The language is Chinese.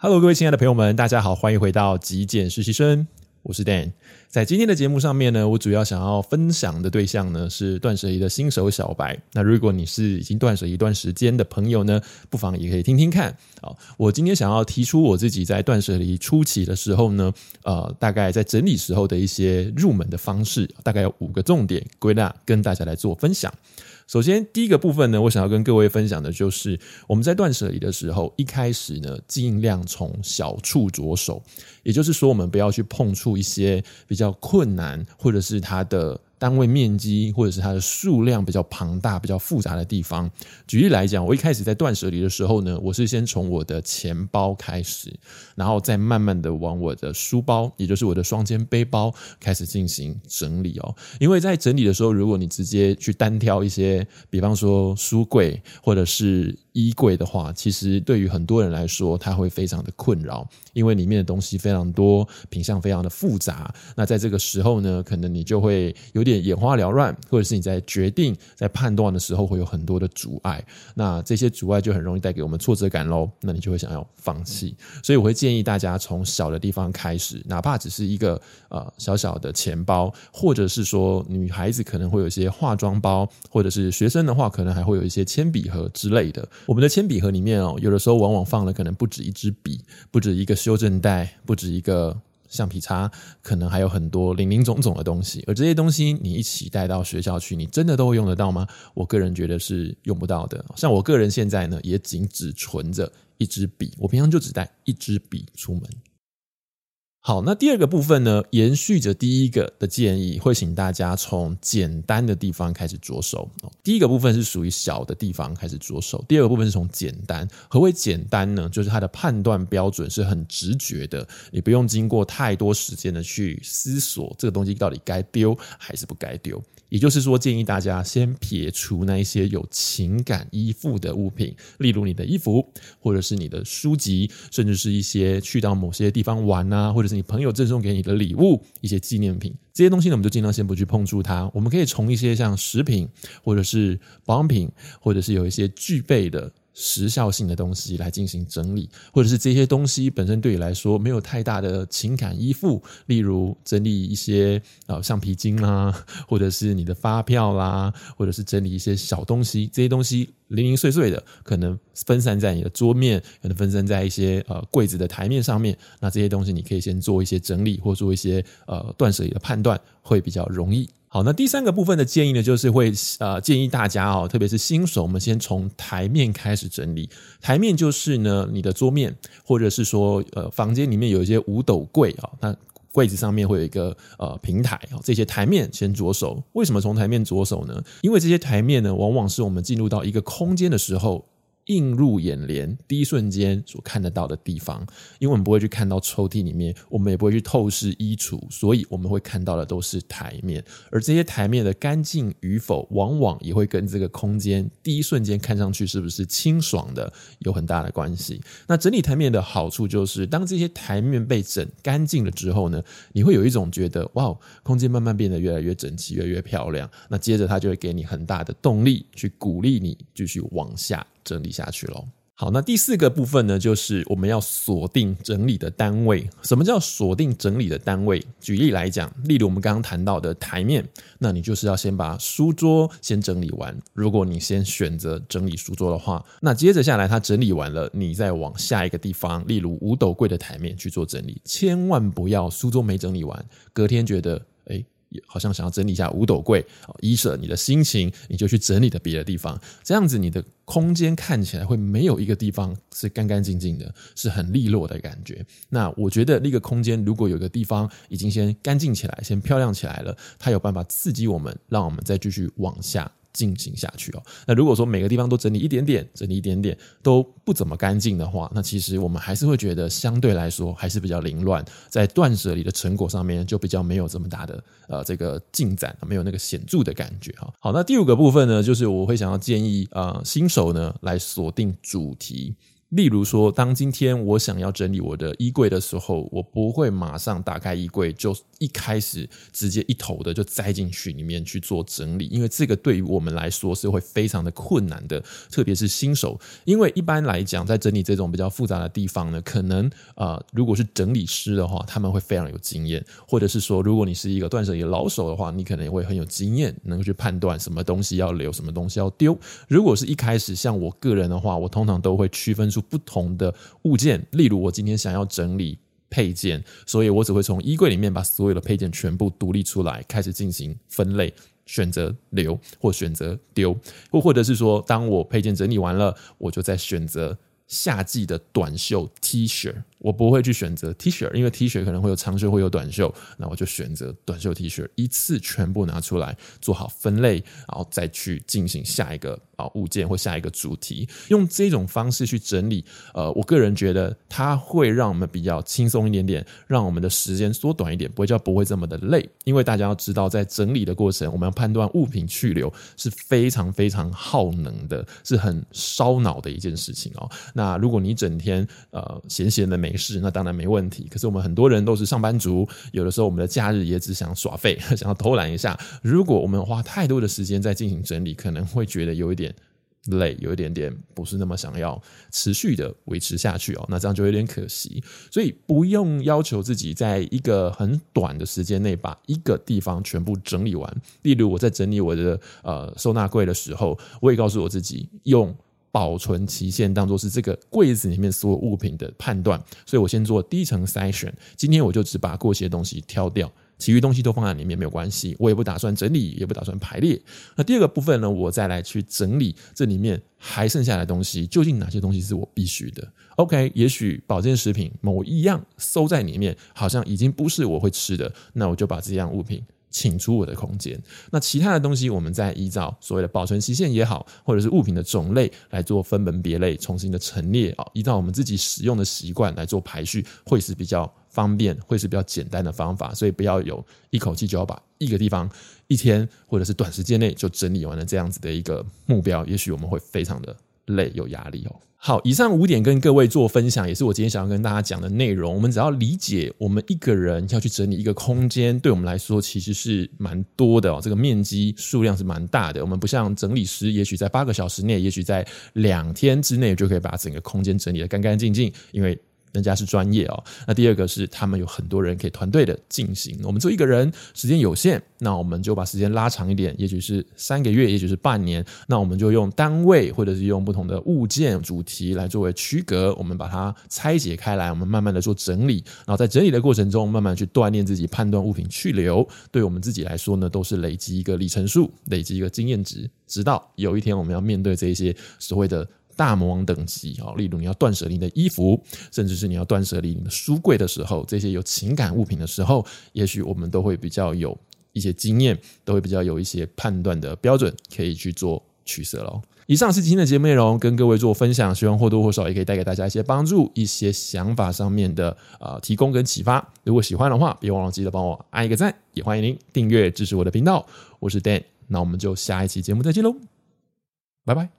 Hello，各位亲爱的朋友们，大家好，欢迎回到极简实习生，我是 Dan。在今天的节目上面呢，我主要想要分享的对象呢是断舍离的新手小白。那如果你是已经断舍离一段时间的朋友呢，不妨也可以听听看。好，我今天想要提出我自己在断舍离初期的时候呢，呃，大概在整理时候的一些入门的方式，大概有五个重点归纳，跟大家来做分享。首先，第一个部分呢，我想要跟各位分享的就是，我们在断舍离的时候，一开始呢，尽量从小处着手，也就是说，我们不要去碰触一些比较困难，或者是它的。单位面积或者是它的数量比较庞大、比较复杂的地方。举例来讲，我一开始在断舍离的时候呢，我是先从我的钱包开始，然后再慢慢的往我的书包，也就是我的双肩背包开始进行整理哦。因为在整理的时候，如果你直接去单挑一些，比方说书柜或者是衣柜的话，其实对于很多人来说，它会非常的困扰，因为里面的东西非常多，品相非常的复杂。那在这个时候呢，可能你就会有点眼花缭乱，或者是你在决定、在判断的时候会有很多的阻碍。那这些阻碍就很容易带给我们挫折感喽。那你就会想要放弃。所以我会建议大家从小的地方开始，哪怕只是一个呃小小的钱包，或者是说女孩子可能会有一些化妆包，或者是学生的话，可能还会有一些铅笔盒之类的。我们的铅笔盒里面哦，有的时候往往放了可能不止一支笔，不止一个修正带，不止一个橡皮擦，可能还有很多零零总总的东西。而这些东西你一起带到学校去，你真的都会用得到吗？我个人觉得是用不到的。像我个人现在呢，也仅只存着一支笔，我平常就只带一支笔出门。好，那第二个部分呢，延续着第一个的建议，会请大家从简单的地方开始着手。第一个部分是属于小的地方开始着手，第二个部分是从简单。何为简单呢？就是它的判断标准是很直觉的，你不用经过太多时间的去思索这个东西到底该丢还是不该丢。也就是说，建议大家先撇除那一些有情感依附的物品，例如你的衣服，或者是你的书籍，甚至是一些去到某些地方玩啊，或者是你朋友赠送给你的礼物，一些纪念品，这些东西呢，我们就尽量先不去碰触它。我们可以从一些像食品，或者是保养品，或者是有一些具备的。时效性的东西来进行整理，或者是这些东西本身对你来说没有太大的情感依附，例如整理一些呃橡皮筋啦，或者是你的发票啦，或者是整理一些小东西，这些东西零零碎碎的，可能分散在你的桌面，可能分散在一些呃柜子的台面上面。那这些东西你可以先做一些整理，或做一些呃断舍离的判断，会比较容易。好，那第三个部分的建议呢，就是会呃建议大家哦，特别是新手，我们先从台面开始整理。台面就是呢，你的桌面，或者是说呃房间里面有一些五斗柜啊，那柜子上面会有一个呃平台啊，这些台面先着手。为什么从台面着手呢？因为这些台面呢，往往是我们进入到一个空间的时候。映入眼帘，第一瞬间所看得到的地方，因为我们不会去看到抽屉里面，我们也不会去透视衣橱，所以我们会看到的都是台面，而这些台面的干净与否，往往也会跟这个空间第一瞬间看上去是不是清爽的有很大的关系。那整理台面的好处就是，当这些台面被整干净了之后呢，你会有一种觉得，哇，空间慢慢变得越来越整齐，越来越漂亮。那接着它就会给你很大的动力，去鼓励你继续往下。整理下去喽。好，那第四个部分呢，就是我们要锁定整理的单位。什么叫锁定整理的单位？举例来讲，例如我们刚刚谈到的台面，那你就是要先把书桌先整理完。如果你先选择整理书桌的话，那接着下来它整理完了，你再往下一个地方，例如五斗柜的台面去做整理。千万不要书桌没整理完，隔天觉得，诶好像想要整理一下五斗柜，依舍你的心情，你就去整理的别的地方，这样子你的空间看起来会没有一个地方是干干净净的，是很利落的感觉。那我觉得那个空间如果有个地方已经先干净起来，先漂亮起来了，它有办法刺激我们，让我们再继续往下。进行下去哦。那如果说每个地方都整理一点点，整理一点点都不怎么干净的话，那其实我们还是会觉得相对来说还是比较凌乱，在断舍离的成果上面就比较没有这么大的呃这个进展，没有那个显著的感觉哈。好，那第五个部分呢，就是我会想要建议呃新手呢来锁定主题。例如说，当今天我想要整理我的衣柜的时候，我不会马上打开衣柜，就一开始直接一头的就栽进去里面去做整理，因为这个对于我们来说是会非常的困难的，特别是新手。因为一般来讲，在整理这种比较复杂的地方呢，可能呃，如果是整理师的话，他们会非常有经验，或者是说，如果你是一个断舍离老手的话，你可能也会很有经验，能够去判断什么东西要留，什么东西要丢。如果是一开始像我个人的话，我通常都会区分出。不同的物件，例如我今天想要整理配件，所以我只会从衣柜里面把所有的配件全部独立出来，开始进行分类，选择留或选择丢，或或者是说，当我配件整理完了，我就再选择夏季的短袖 T 恤。我不会去选择 T 恤，因为 T 恤可能会有长袖，会有短袖，那我就选择短袖 T 恤，一次全部拿出来做好分类，然后再去进行下一个啊物件或下一个主题，用这种方式去整理。呃，我个人觉得它会让我们比较轻松一点点，让我们的时间缩短一点，不会叫不会这么的累。因为大家要知道，在整理的过程，我们要判断物品去留是非常非常耗能的，是很烧脑的一件事情哦。那如果你整天呃闲闲的没没事，那当然没问题。可是我们很多人都是上班族，有的时候我们的假日也只想耍废，想要偷懒一下。如果我们花太多的时间在进行整理，可能会觉得有一点累，有一点点不是那么想要持续的维持下去哦。那这样就有点可惜。所以不用要求自己在一个很短的时间内把一个地方全部整理完。例如我在整理我的呃收纳柜的时候，我也告诉我自己用。保存期限当做是这个柜子里面所有物品的判断，所以我先做第一层筛选。今天我就只把过期的东西挑掉，其余东西都放在里面没有关系。我也不打算整理，也不打算排列。那第二个部分呢，我再来去整理这里面还剩下的东西，究竟哪些东西是我必须的？OK，也许保健食品某一样收在里面，好像已经不是我会吃的，那我就把这样物品。请出我的空间。那其他的东西，我们再依照所谓的保存期限也好，或者是物品的种类来做分门别类，重新的陈列啊，依照我们自己使用的习惯来做排序，会是比较方便，会是比较简单的方法。所以不要有一口气就要把一个地方一天或者是短时间内就整理完了这样子的一个目标，也许我们会非常的累，有压力哦。好，以上五点跟各位做分享，也是我今天想要跟大家讲的内容。我们只要理解，我们一个人要去整理一个空间，对我们来说其实是蛮多的哦。这个面积数量是蛮大的。我们不像整理师，也许在八个小时内，也许在两天之内就可以把整个空间整理得干干净净，因为。人家是专业哦，那第二个是他们有很多人可以团队的进行。我们做一个人时间有限，那我们就把时间拉长一点，也许是三个月，也许是半年。那我们就用单位或者是用不同的物件主题来作为区隔，我们把它拆解开来，我们慢慢的做整理。然后在整理的过程中，慢慢去锻炼自己判断物品去留。对我们自己来说呢，都是累积一个里程数，累积一个经验值，直到有一天我们要面对这些所谓的。大魔王等级啊，例如你要断舍离你的衣服，甚至是你要断舍离你的书柜的时候，这些有情感物品的时候，也许我们都会比较有一些经验，都会比较有一些判断的标准，可以去做取舍喽。以上是今天的节目内容，跟各位做分享，希望或多或少也可以带给大家一些帮助，一些想法上面的呃提供跟启发。如果喜欢的话，别忘了记得帮我按一个赞，也欢迎您订阅支持我的频道。我是 Dan，那我们就下一期节目再见喽，拜拜。